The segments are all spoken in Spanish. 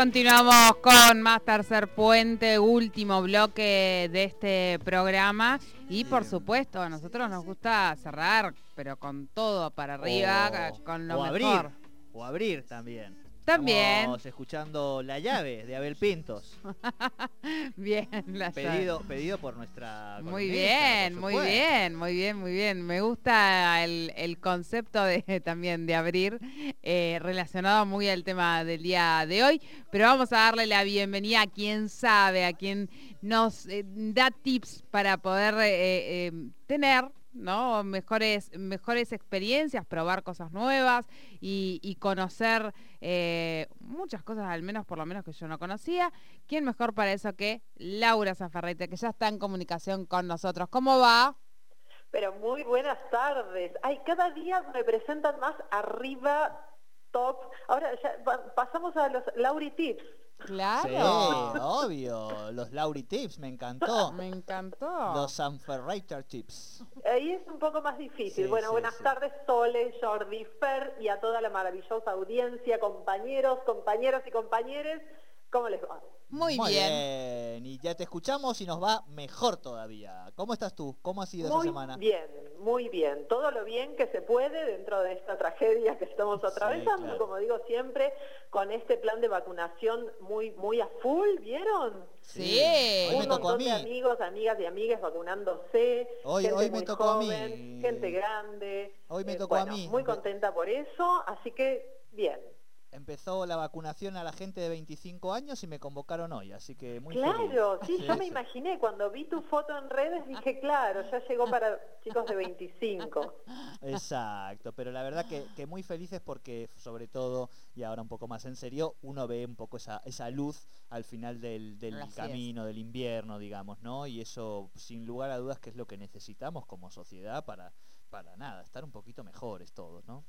Continuamos con más tercer puente, último bloque de este programa. Y por supuesto, a nosotros nos gusta cerrar, pero con todo para arriba, O- con lo o mejor. abrir, o abrir también. También. Estamos escuchando La llave de Abel Pintos. Bien, la Pedido, pedido por nuestra Muy bien, por muy bien, muy bien, muy bien. Me gusta el, el concepto de también de abrir, eh, relacionado muy al tema del día de hoy. Pero vamos a darle la bienvenida a quien sabe, a quien nos eh, da tips para poder eh, tener ¿no? mejores, mejores experiencias, probar cosas nuevas y, conocer eh, muchas cosas, al menos por lo menos que yo no conocía. ¿Quién mejor para eso que Laura Zafarrete, que ya está en comunicación con nosotros? ¿Cómo va? Pero muy buenas tardes. Ay, cada día me presentan más arriba, top. Ahora ya pa- pasamos a los Lauri Tips. Claro. Sí, obvio. Los Lauri Tips, me encantó. Me encantó. Los Sanferreiter Tips. Ahí es un poco más difícil. Sí, bueno, sí, buenas sí. tardes, Sole, Jordi, Fer y a toda la maravillosa audiencia, compañeros, compañeras y compañeres. ¿Cómo les va? Muy, bien. bien. Y ya te escuchamos y nos va mejor todavía. ¿Cómo estás tú? ¿Cómo ha sido esa Muy semana? bien, muy bien. Todo lo bien que se puede dentro de esta tragedia que estamos Sí, atravesando, claro. como digo siempre, con este plan de vacunación muy, muy a full, ¿vieron? Sí. Hoy me Un tocó a montón mí. de amigos, amigas y amigas vacunándose, Hoy- gente hoy me muy tocó a joven, mí. gente grande. Eh, Hoy me tocó a bueno, mí. Muy contenta por eso, así que bien. Empezó la vacunación a la gente de 25 años y me convocaron hoy, así que muy feliz. Claro, sí, Sí, yo me imaginé, cuando vi tu foto en redes dije, claro, ya llegó para chicos de 25. Exacto, pero la verdad que, que muy felices porque sobre todo, y ahora un poco más en serio, uno ve un poco esa, esa luz al final del, del es. camino, del invierno, digamos, ¿no? Y eso, sin lugar a dudas, que es lo que necesitamos como sociedad para, para nada, estar un poquito mejores todos, ¿no?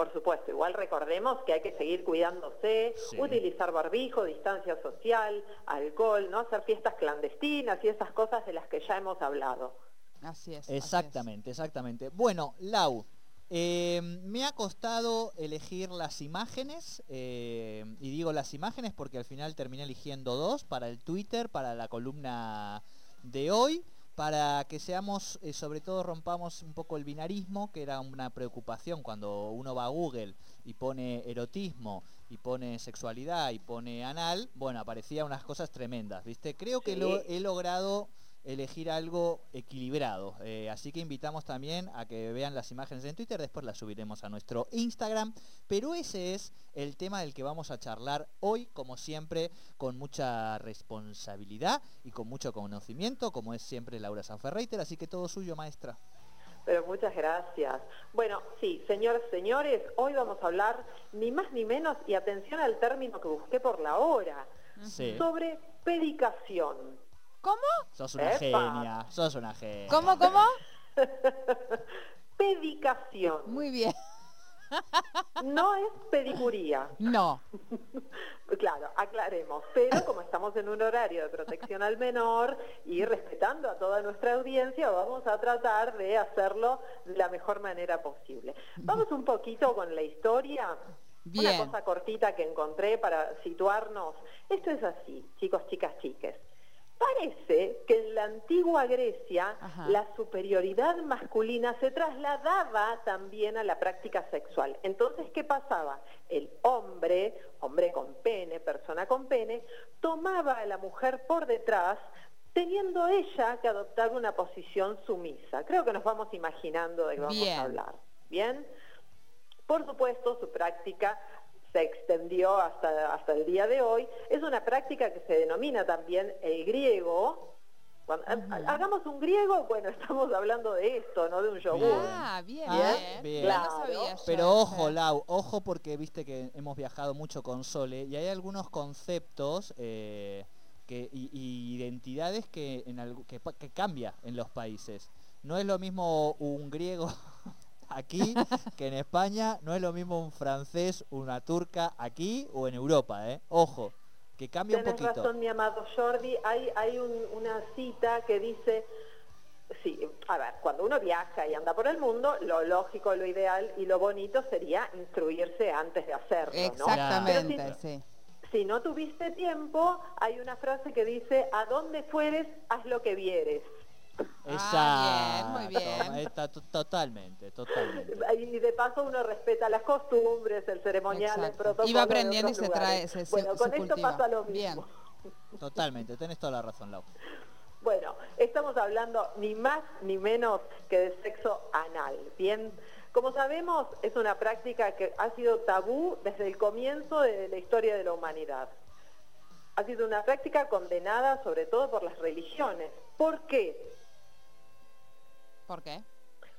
Por supuesto, igual recordemos que hay que seguir cuidándose, Sí. utilizar barbijo, distancia social, alcohol, no hacer fiestas clandestinas y esas cosas de las que ya hemos hablado. Así es. así es. Exactamente, exactamente. Bueno, Lau, eh, me ha costado elegir las imágenes, eh, y digo las imágenes porque al final terminé eligiendo dos para el Twitter, para la columna de hoy, para que seamos, eh, sobre todo rompamos un poco el binarismo, que era una preocupación cuando uno va a Google y pone erotismo y pone sexualidad y pone anal, bueno, aparecían unas cosas tremendas, ¿viste? Creo que Sí. lo he logrado elegir algo equilibrado. Eh, así que invitamos también a que vean las imágenes en Twitter, después las subiremos a nuestro Instagram. Pero ese es el tema del que vamos a charlar hoy, como siempre, con mucha responsabilidad y con mucho conocimiento, como es siempre Laura Sanferreiter. Así que todo suyo, maestra. Pero muchas gracias. Bueno, sí, señores, señores, hoy vamos a hablar ni más ni menos, y atención al término que busqué por la hora, Sí. sobre pedicación. ¿Cómo? Sos una Epa. genia, sos una genia. ¿Cómo, cómo? Pedicación. Muy bien. No es pedicuría. No. Claro, aclaremos, pero como estamos en un horario de protección al menor y respetando a toda nuestra audiencia, vamos a tratar de hacerlo de la mejor manera posible. Vamos un poquito con la historia. Bien. Una cosa cortita que encontré para situarnos. Esto es así, chicos, chicas, chiques. Parece que en la antigua Grecia Ajá. la superioridad masculina se trasladaba también a la práctica sexual. Entonces, ¿qué pasaba? El hombre, hombre con pene, persona con pene, tomaba a la mujer por detrás teniendo ella que adoptar una posición sumisa. Creo que nos vamos imaginando de qué vamos Bien. a hablar. ¿Bien? Por supuesto, su práctica se extendió hasta, hasta el día de hoy. Es una práctica que se denomina también el griego. Cuando- Hagamos un griego, bueno, estamos hablando de esto, no de un yogur. Ah, bien, Ah, bien. No Claro. sabía Pero ojo, Lau, ojo porque viste que hemos viajado mucho con Sole y hay algunos conceptos eh, que, y, y identidades que, en que, pa- que cambia en los países. No es lo mismo un griego aquí que en España, no es lo mismo un francés, una turca aquí o en Europa, ¿eh? Ojo, que cambia un Tienes poquito. razón, mi amado Jordi. Hay, hay un- una cita que dice, sí, a ver, cuando uno viaja y anda por el mundo, lo lógico, lo ideal y lo bonito sería instruirse antes de hacerlo, ¿no? Exactamente, Pero sí. Si no tuviste tiempo, hay una frase que dice, a donde fueres, haz lo que vieres. Ah, bien, muy Exacto, bien. está to- totalmente, totalmente. Y de paso uno respeta las costumbres, el ceremonial, el Exacto. protocolo. Y va aprendiendo y se trae, se, se- Bueno, se con esto cultiva. pasa lo Bien. mismo. Totalmente, tenés toda la razón, Lau. Bueno, estamos hablando ni más ni menos que de sexo anal. Bien, como sabemos, es una práctica que ha sido tabú desde el comienzo de la historia de la humanidad. Ha sido una práctica condenada sobre todo por las religiones. ¿Por qué? ¿Por qué?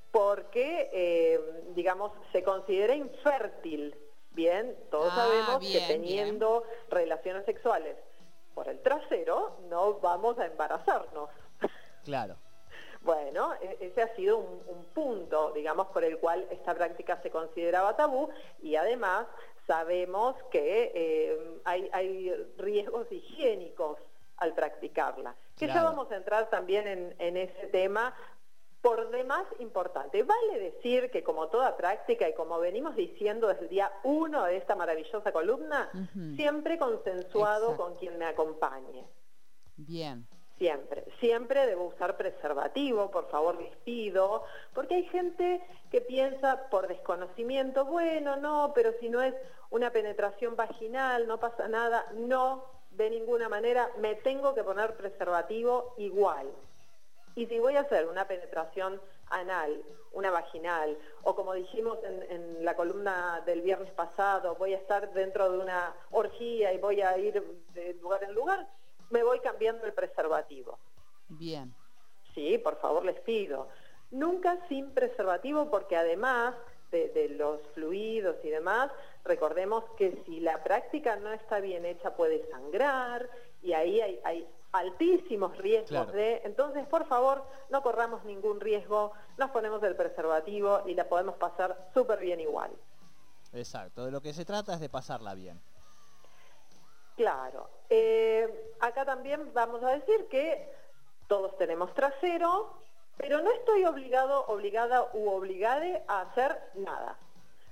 Porque, eh, digamos, se considera infértil. Bien, todos Ah, sabemos bien, que teniendo relaciones sexuales por el trasero no vamos a embarazarnos. Claro. Bueno, e- ese ha sido un, un punto, digamos, por el cual esta práctica se consideraba tabú y además sabemos que eh, hay, hay riesgos higiénicos al practicarla. Que ya vamos a entrar también en, en ese tema por demás importante. Vale decir que como toda práctica y como venimos diciendo desde el día uno de esta maravillosa columna, siempre consensuado Exacto. con quien me acompañe. Bien. Siempre, siempre debo usar preservativo, por favor les pido, porque hay gente que piensa por desconocimiento, bueno, no, pero si no es una penetración vaginal, no pasa nada, no, de ninguna manera, me tengo que poner preservativo igual. Y si voy a hacer una penetración anal, una vaginal, o como dijimos en, en la columna del viernes pasado, voy a estar dentro de una orgía y voy a ir de lugar en lugar, me voy cambiando el preservativo. Bien. Sí, por favor les pido. Nunca sin preservativo porque además de, de los fluidos y demás, recordemos que si la práctica no está bien hecha puede sangrar y ahí hay, hay altísimos riesgos Claro. de... Entonces, por favor, no corramos ningún riesgo, nos ponemos el preservativo y la podemos pasar súper bien igual. Exacto. De lo que se trata es de pasarla bien. Claro. Eh, acá también vamos a decir que todos tenemos trasero, pero no estoy obligado, obligada u obligade a hacer nada.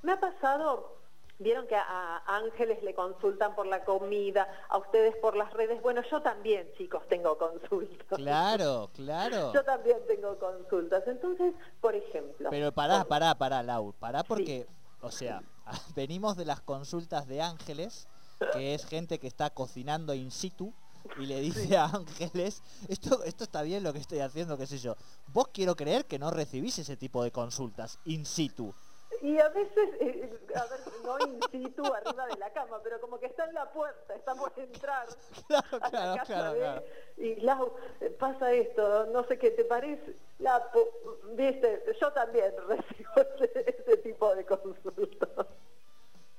Me ha pasado, vieron que a, Ángeles le consultan por la comida, a ustedes por las redes. Bueno, yo también, chicos, tengo consultas. Claro, claro. Yo también tengo consultas. Entonces, por ejemplo. Pero pará, pará, pará, Lau. Pará porque, o sea, venimos de las consultas de Ángeles, que es gente que está cocinando in situ y le dice a Ángeles, esto, esto está bien lo que estoy haciendo, qué sé yo. Vos quiero creer que no recibís ese tipo de consultas in situ. Y a veces, eh, a ver, no in situ arriba de la cama, pero como que está en la puerta, está por entrar. Claro, a la claro, casa claro, de-. Y Lau, eh, pasa esto, no sé qué te parece. La, viste, yo también recibo ese, ese tipo de consultas.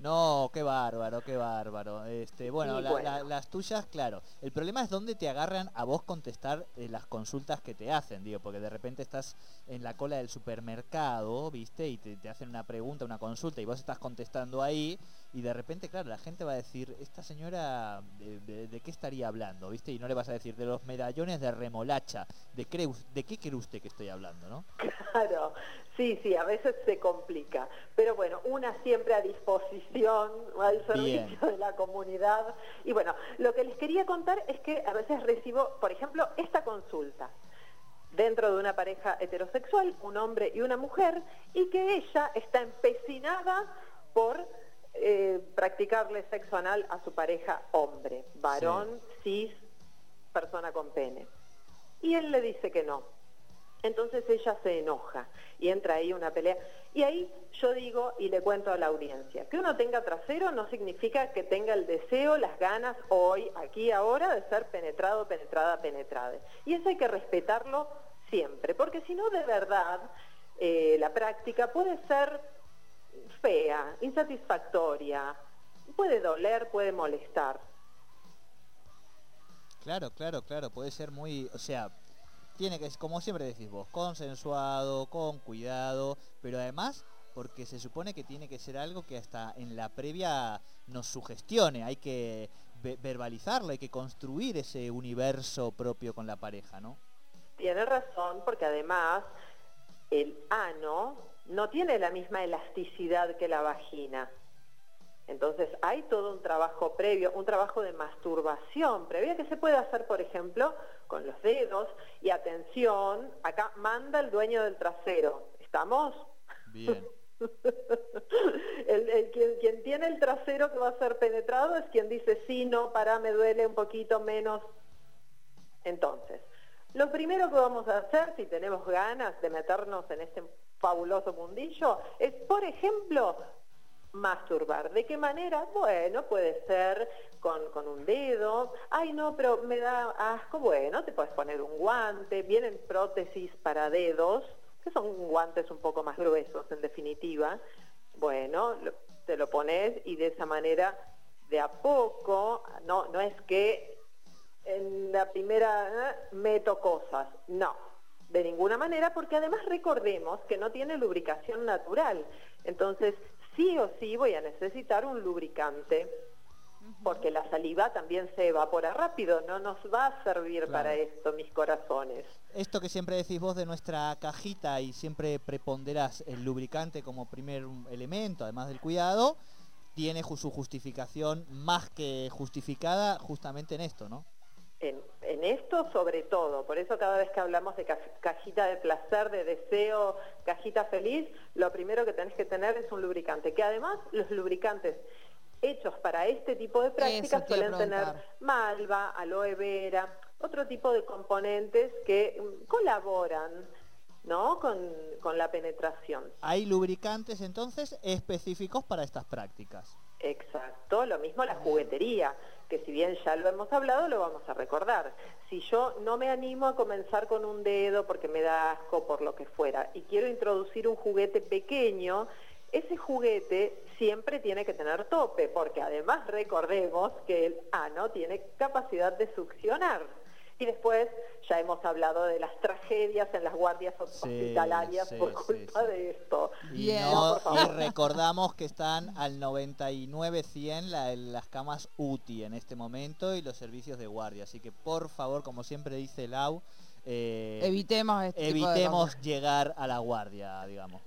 No, qué bárbaro, qué bárbaro. Este, bueno, Y la- bueno. la- las tuyas, claro. El problema es dónde te agarran a vos contestar eh, las consultas que te hacen, digo, porque de repente estás en la cola del supermercado, ¿viste? Y te, te hacen una pregunta, una consulta, y vos estás contestando ahí, y de repente, claro, la gente va a decir, esta señora, ¿de, de- de qué estaría hablando? ¿Viste? Y no le vas a decir, de los medallones de remolacha, ¿de, cree us- de qué cree usted que estoy hablando, no? Claro, sí, sí, a veces se complica. Pero bueno, una siempre a disposición, al servicio Bien. de la comunidad. Y bueno, lo que les quería contar es que a veces recibo, por ejemplo, esta consulta dentro de una pareja heterosexual, un hombre y una mujer, y que ella está empecinada por eh, practicarle sexo anal a su pareja hombre, varón, cis, persona con pene. Y él le dice que no. Entonces ella se enoja y entra ahí una pelea. Y ahí yo digo y le cuento a la audiencia, que uno tenga trasero no significa que tenga el deseo, las ganas hoy, aquí, ahora, de ser penetrado, penetrada, penetrada. Y eso hay que respetarlo siempre, porque si no, de verdad, eh, la práctica puede ser fea, insatisfactoria, puede doler, puede molestar. Claro, claro, claro, puede ser muy, o sea, tiene que, como siempre decís vos, consensuado, con cuidado, pero además porque se supone que tiene que ser algo que hasta en la previa nos sugestione, hay que ve- verbalizarlo, hay que construir ese universo propio con la pareja, ¿no? Tiene razón, porque además el ano no tiene la misma elasticidad que la vagina. Entonces hay todo un trabajo previo, un trabajo de masturbación previa que se puede hacer, por ejemplo, con los dedos. Y atención, acá manda el dueño del trasero. ¿Estamos? Bien. el, quien, tiene el trasero que va a ser penetrado es quien dice, sí, no, para, me duele un poquito menos. Entonces, lo primero que vamos a hacer, si tenemos ganas de meternos en este fabuloso mundillo, es, por ejemplo, masturbar. ¿De qué manera? Bueno, puede ser con, con, un dedo. Ay, no, pero me da asco. Bueno, te puedes poner un guante. Vienen prótesis para dedos que son guantes un poco más gruesos en definitiva, bueno, te lo pones y de esa manera, de a poco, no, no es que en la primera ¿eh? meto cosas, no, de ninguna manera, porque además recordemos que no tiene lubricación natural, entonces sí o sí voy a necesitar un lubricante porque la saliva también se evapora rápido, no nos va a servir para esto, mis corazones. Esto que siempre decís vos de nuestra cajita y siempre preponderás el lubricante como primer elemento, además del cuidado, tiene su justificación más que justificada justamente en esto, ¿no? En, en, esto sobre todo, por eso cada vez que hablamos de cajita de placer, de deseo, cajita feliz, lo primero que tenés que tener es un lubricante, que además los lubricantes hechos para este tipo de prácticas suelen tener malva, aloe vera, otro tipo de componentes que mm, colaboran ¿no? Con, con, la penetración. Hay lubricantes entonces específicos para estas prácticas. Exacto, lo mismo la juguetería, que si bien ya lo hemos hablado, lo vamos a recordar. Si yo no me animo a comenzar con un dedo porque me da asco por lo que fuera y quiero introducir un juguete pequeño, ese juguete siempre tiene que tener tope, porque además recordemos que el ano tiene capacidad de succionar. Y después ya hemos hablado de las tragedias en las guardias hospitalarias por culpa de esto. Y, recordamos que están al 99-100 las camas UTI en este momento y los servicios de guardia. Así que por favor, como siempre dice Lau, eh, evitemos, este evitemos llegar a la guardia, digamos.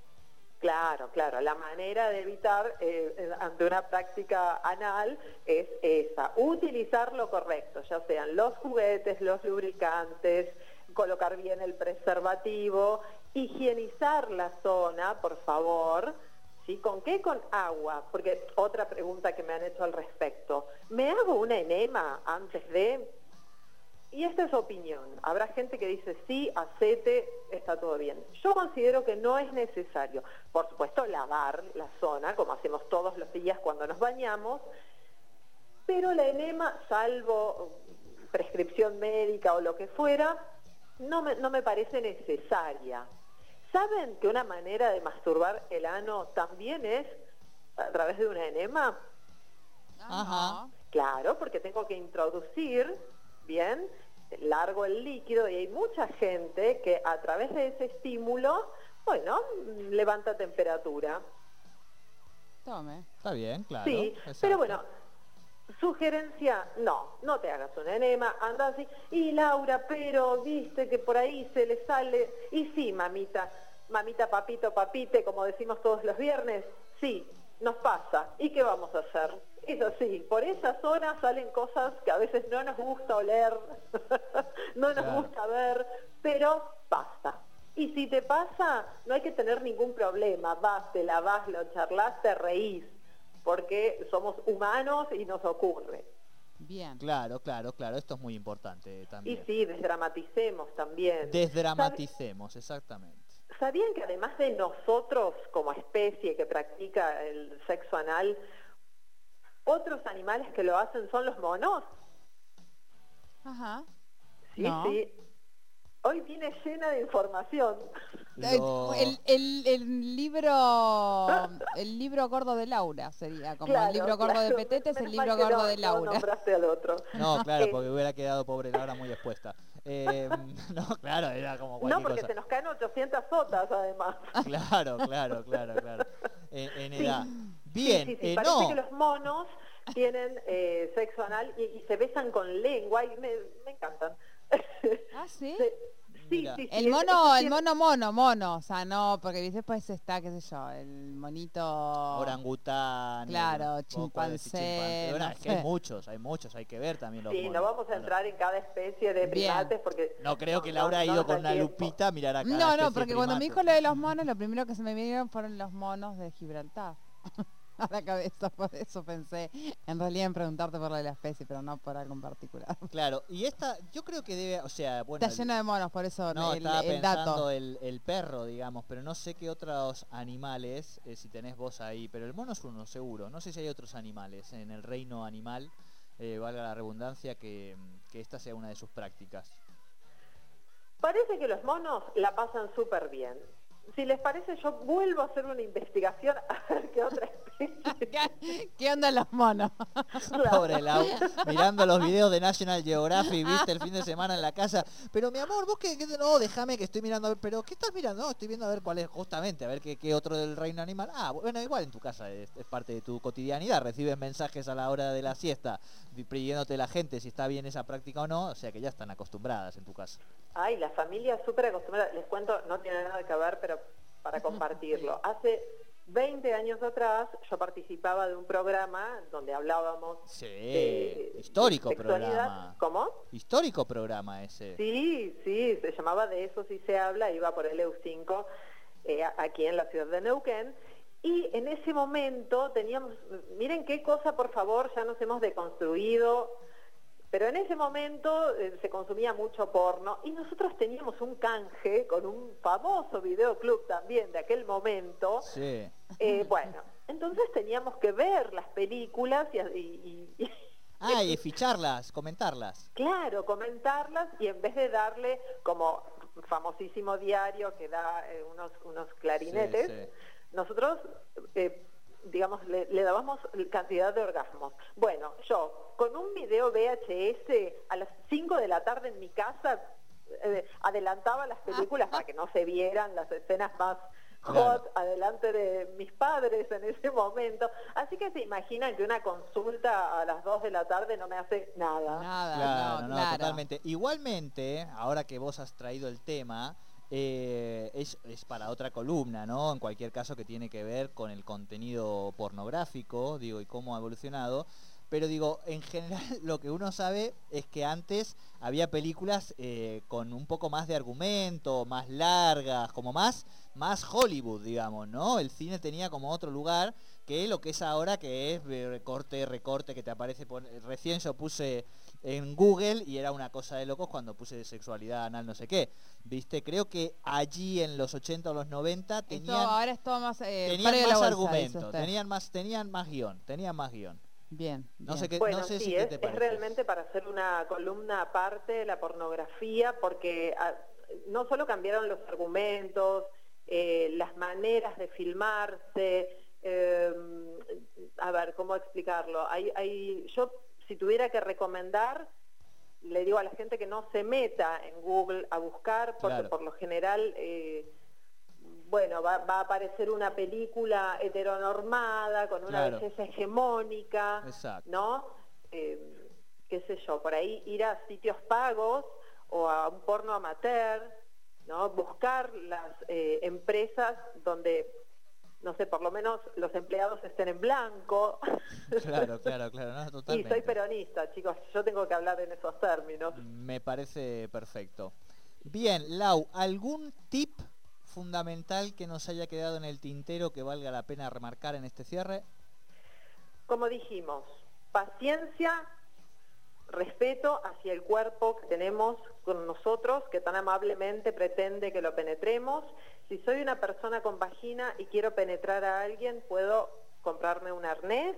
Claro, claro. La manera de evitar eh, ante una práctica anal es esa, utilizar lo correcto, ya sean los juguetes, los lubricantes, colocar bien el preservativo, higienizar la zona, por favor. ¿Sí? ¿Con qué? Con agua. Porque otra pregunta que me han hecho al respecto. ¿Me hago una enema antes de...? Y esta es opinión. Habrá gente que dice sí, acete, está todo bien. Yo considero que no es necesario. Por supuesto, lavar la zona, como hacemos todos los días cuando nos bañamos, pero la enema, salvo prescripción médica o lo que fuera, no me, no me parece necesaria. ¿Saben que una manera de masturbar el ano también es a través de una enema? Ajá. Claro, porque tengo que introducir, ¿bien? Largo el líquido y hay mucha gente que a través de ese estímulo, bueno, levanta temperatura. Tome. Está bien, claro. Sí, pero bueno, sugerencia, no, no te hagas un enema, anda así. Y Laura, pero viste que por ahí se le sale, y sí, mamita, mamita, papito, papite, como decimos todos los viernes, sí, nos pasa. ¿Y qué vamos a hacer? Eso sí, por esa zona salen cosas que a veces no nos gusta oler, no nos gusta ver, pero pasa. Y si te pasa, no hay que tener ningún problema, vas, te lavas, lo charlas, te reís, porque somos humanos y nos ocurre. Bien. Claro, claro, claro, esto es muy importante también. Y sí, desdramaticemos también. Desdramaticemos, exactamente. ¿Sabían que además de nosotros como especie que practica el sexo anal, otros animales que lo hacen son los monos? Ajá. Sí, sí. Hoy viene llena de información. El, el, libro el libro gordo de Laura sería como el libro gordo de Petete es el libro gordo de Laura. No, al otro. no claro, porque hubiera quedado pobre Laura muy expuesta. Eh, no, claro, era como No, porque se nos caen 800 sotas además. Claro, claro, claro, claro. En, edad. Bien, sí, eh, parece que los monos tienen eh, sexo anal y, se besan con lengua y me, me encantan. ¿Ah, sí? Sí, Mira. sí, sí, El mono, es- el mono mono, mono, o sea, no, porque viste, después está, qué sé yo, el monito... Orangután. Claro, chimpancé, Bueno, no es que hay muchos, hay muchos, hay que ver también los Sí, monos. no vamos a entrar en cada especie de Bien. primates porque... No creo que no, Laura ha no ido nos con una tiempo. lupita a mirar acá. No, no, porque cuando me dijo lo de los monos, lo primero que se me vinieron fueron los monos de Gibraltar. A la cabeza, por eso pensé en realidad en preguntarte por lo de la especie, pero no por algo en particular. Claro, y esta, yo creo que debe, o sea, bueno... Está el- lleno de monos, por eso No, el, estaba el pensando dato. el, el perro, digamos, pero no sé qué otros animales, eh, si tenés vos ahí, pero el mono es uno seguro. No sé si hay otros animales en el reino animal, eh, valga la redundancia, que, que esta sea una de sus prácticas. Parece que los monos la pasan súper bien. Si les parece, yo vuelvo a hacer una investigación a ver qué otra especie. ¿Qué, qué onda los monos? Pobre Lau, mirando los videos de National Geographic, viste el fin de semana en la casa. Pero mi amor, vos que, no, déjame que estoy mirando a ver, pero ¿qué estás mirando? No, estoy viendo a ver cuál es justamente, a ver qué, qué otro del reino animal. Ah, bueno, igual en tu casa es, es parte de tu cotidianidad, recibes mensajes a la hora de la siesta pidiéndote la gente si está bien esa práctica o no, o sea que ya están acostumbradas en tu casa. Ay, la familia súper acostumbrada. Les cuento, no tiene nada que ver, pero para compartirlo. Hace 20 años atrás yo participaba de un programa donde hablábamos Sí, de histórico sexualidad. programa. ¿Cómo? Histórico programa ese. Sí, sí, se llamaba De eso sí se habla, iba por el EU5 eh, aquí en la ciudad de Neuquén. Y en ese momento teníamos, miren qué cosa por favor, ya nos hemos deconstruido, pero en ese momento eh, se consumía mucho porno y nosotros teníamos un canje con un famoso videoclub también de aquel momento. Sí. Eh, bueno, entonces teníamos que ver las películas y- y- y Ah, y ficharlas, comentarlas. Claro, comentarlas y en vez de darle como famosísimo diario que da eh, unos, unos clarinetes, Sí, sí. Nosotros, eh, digamos, le, le dábamos cantidad de orgasmos. Bueno, yo con un video VHS a las 5 de la tarde en mi casa eh, adelantaba las películas para que no se vieran las escenas más hot Claro. adelante de mis padres en ese momento. Así que se imaginan que una consulta a las 2 de la tarde no me hace nada. Nada, Claro, no, no, claro. totalmente. Igualmente, ahora que vos has traído el tema, eh, es, es para otra columna, ¿no? En cualquier caso que tiene que ver con el contenido pornográfico, digo, y cómo ha evolucionado. Pero digo, en general lo que uno sabe es que antes había películas eh, con un poco más de argumento, más largas, como más, más Hollywood, digamos, ¿no? El cine tenía como otro lugar que lo que es ahora, que es eh, recorte, recorte, que te aparece, recién yo puse en Google y era una cosa de locos cuando puse de sexualidad anal no sé qué. ¿Viste? Creo que allí en los 80 o los 90 Esto tenían, ahora es todo más... Eh, tenían más bolsa, argumento, tenían más, tenían más guion, tenían más guion. Bien, No bien. sé qué, Bueno, no sé sí, si es, qué te es realmente para hacer una columna aparte la pornografía, porque ah, no solo cambiaron los argumentos, eh, las maneras de filmarse, eh, a ver, ¿cómo explicarlo? Hay, hay, yo, si tuviera que recomendar, le digo a la gente que no se meta en Google a buscar, porque Claro. por lo general... eh, bueno, va, va a aparecer una película heteronormada, con una Claro. belleza hegemónica, Exacto. ¿no? Eh, qué sé yo, por ahí ir a sitios pagos o a un porno amateur, ¿no? Buscar las eh, empresas donde, no sé, por lo menos los empleados estén en blanco. Claro, claro, claro, no, y totalmente. soy peronista, chicos, yo tengo que hablar en esos términos. Me parece perfecto. Bien, Lau, ¿algún tip fundamental que nos haya quedado en el tintero que valga la pena remarcar en este cierre? Como dijimos, paciencia, respeto hacia el cuerpo que tenemos con nosotros, que tan amablemente pretende que lo penetremos. Si soy una persona con vagina y quiero penetrar a alguien, puedo comprarme un arnés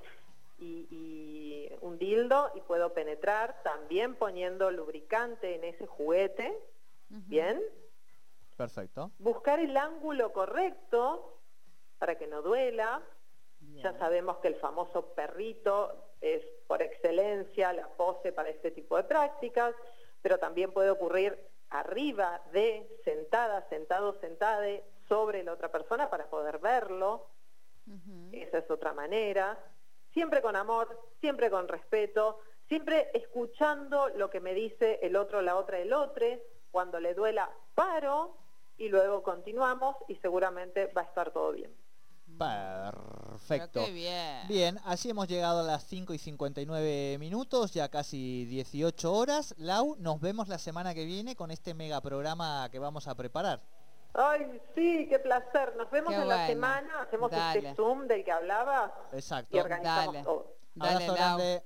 y, y un dildo y puedo penetrar, también poniendo lubricante en ese juguete. ¿Bien? Perfecto. Buscar el ángulo correcto para que no duela. Ya sabemos que el famoso perrito es por excelencia la pose para este tipo de prácticas, pero también puede ocurrir arriba de, sentada, sentado, sentade, sobre la otra persona para poder verlo. Esa es otra manera. Siempre con amor, siempre con respeto, siempre escuchando lo que me dice el otro, la otra, el otro. Cuando le duela, paro y luego continuamos y seguramente va a estar todo bien. Perfecto. Pero qué bien. Bien, así hemos llegado a las 5 y 59 minutos, ya casi 18 horas. Lau, nos vemos la semana que viene con este mega programa que vamos a preparar. Ay, sí, qué placer. Nos vemos Qué en la semana, hacemos Dale. este Zoom del que hablabas Exacto. y organizamos Dale. todo. Dale, Abrazo Lau. grande.